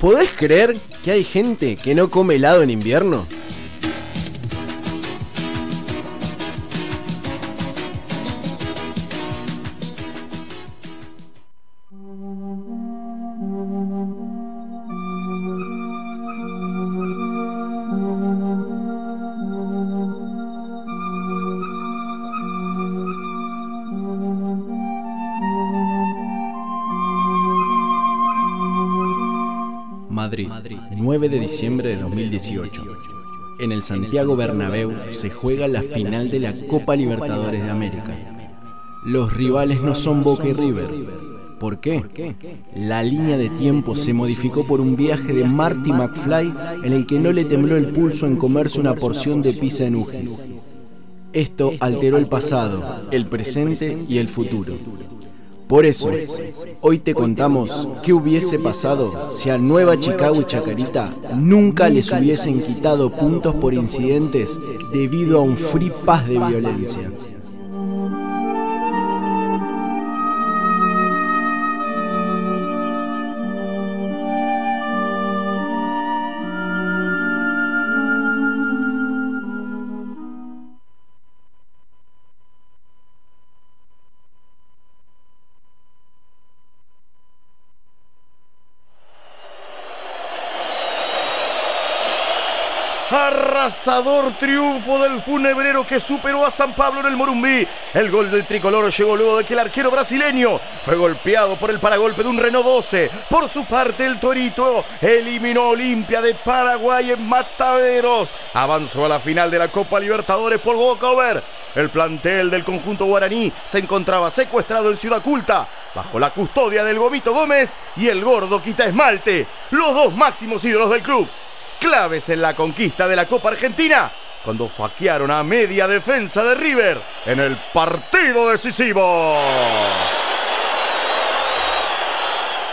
¿Podés creer que hay gente que no come helado en invierno? Madrid, 9 de diciembre de 2018. En el Santiago Bernabéu se juega la final de la Copa Libertadores de América. Los rivales no son Boca y River. ¿Por qué? La línea de tiempo se modificó por un viaje de Marty McFly en el que no le tembló el pulso en comerse una porción de pizza en Ujis. Esto alteró el pasado, el presente y el futuro. Por eso, hoy te contamos qué hubiese pasado si a Nueva Chicago y Chacarita nunca les hubiesen quitado puntos por incidentes debido a un free pass de violencia. Arrasador triunfo del funebrero que superó a San Pablo en el Morumbí. El gol del tricolor llegó luego de que el arquero brasileño fue golpeado por el paragolpe de un Renault 12. Por su parte, el Torito eliminó Olimpia de Paraguay en Mataderos. Avanzó a la final de la Copa Libertadores por walkover. El plantel del conjunto guaraní se encontraba secuestrado en Ciudad Culta bajo la custodia del Gomito Gómez y el gordo Quita Esmalte, los dos máximos ídolos del club claves en la conquista de la Copa Argentina cuando faquearon a media defensa de River en el partido decisivo.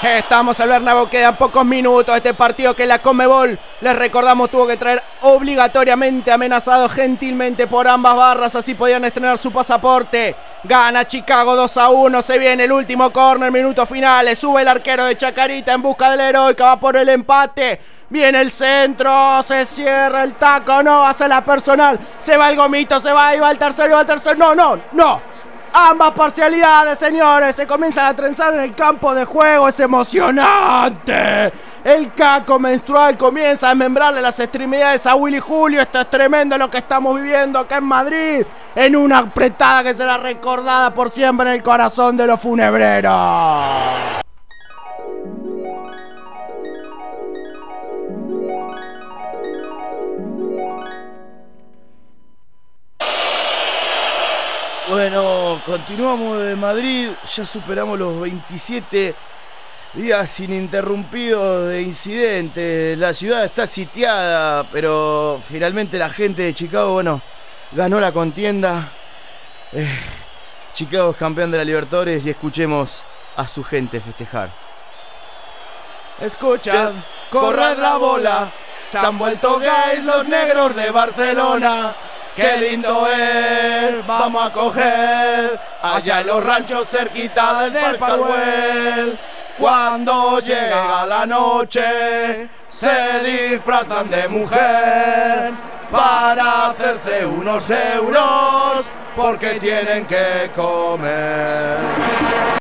Estamos al Bernabéu, quedan pocos minutos. Este partido que la Comebol, les recordamos, tuvo que traer obligatoriamente amenazado gentilmente por ambas barras, así podían estrenar su pasaporte. Gana Chicago 2 a 1, se viene el último corner, minutos finales. Sube el arquero de Chacarita en busca del heroica, va por el empate. Viene el centro, se cierra el taco, no, hace la personal. Se va el gomito, se va, y va el tercero, va el tercero. No, no, no. Ambas parcialidades, señores, se comienzan a trenzar en el campo de juego. Es emocionante. El caco menstrual comienza a desmembrarle las extremidades a Willy Julio. Esto es tremendo lo que estamos viviendo acá en Madrid. En una apretada que será recordada por siempre en el corazón de los funebreros. Bueno, continuamos de Madrid, ya superamos los 27 días ininterrumpidos de incidentes, la ciudad está sitiada, pero finalmente la gente de Chicago, bueno, ganó la contienda. Eh, Chicago es campeón de la Libertadores y escuchemos a su gente festejar. Escuchad, corred la bola, se han vuelto gays los negros de Barcelona. Qué lindo es, vamos a coger allá en los ranchos cerquita del Parwell. Cuando llega la noche, se disfrazan de mujer para hacerse unos euros porque tienen que comer.